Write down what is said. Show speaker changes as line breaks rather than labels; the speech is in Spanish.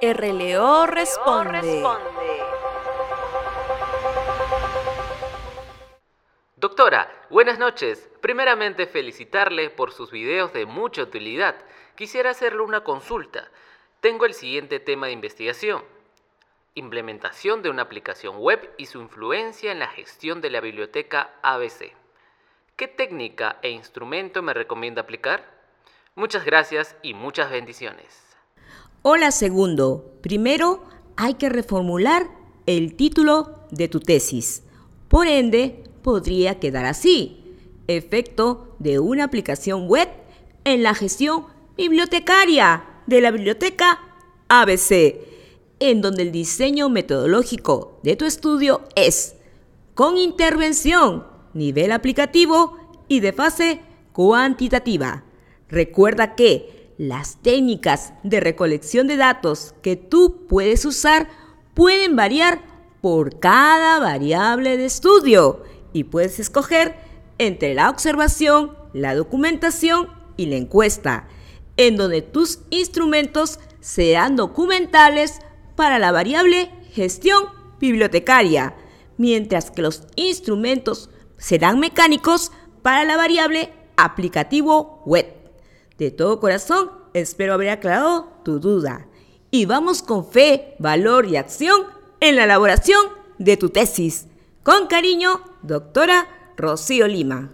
RLO responde.
Doctora, buenas noches. Primeramente felicitarle por sus videos de mucha utilidad. Quisiera hacerle una consulta. Tengo el siguiente tema de investigación. Implementación de una aplicación web y su influencia en la gestión de la biblioteca ABC. ¿Qué técnica e instrumento me recomienda aplicar? Muchas gracias y muchas bendiciones.
Hola segundo. Primero hay que reformular el título de tu tesis. Por ende, podría quedar así. Efecto de una aplicación web en la gestión bibliotecaria de la biblioteca ABC, en donde el diseño metodológico de tu estudio es con intervención nivel aplicativo y de fase cuantitativa. Recuerda que las técnicas de recolección de datos que tú puedes usar pueden variar por cada variable de estudio y puedes escoger entre la observación, la documentación y la encuesta, en donde tus instrumentos serán documentales para la variable gestión bibliotecaria, mientras que los instrumentos serán mecánicos para la variable aplicativo web. De todo corazón, espero haber aclarado tu duda. Y vamos con fe, valor y acción en la elaboración de tu tesis. Con cariño, doctora Rocío Lima.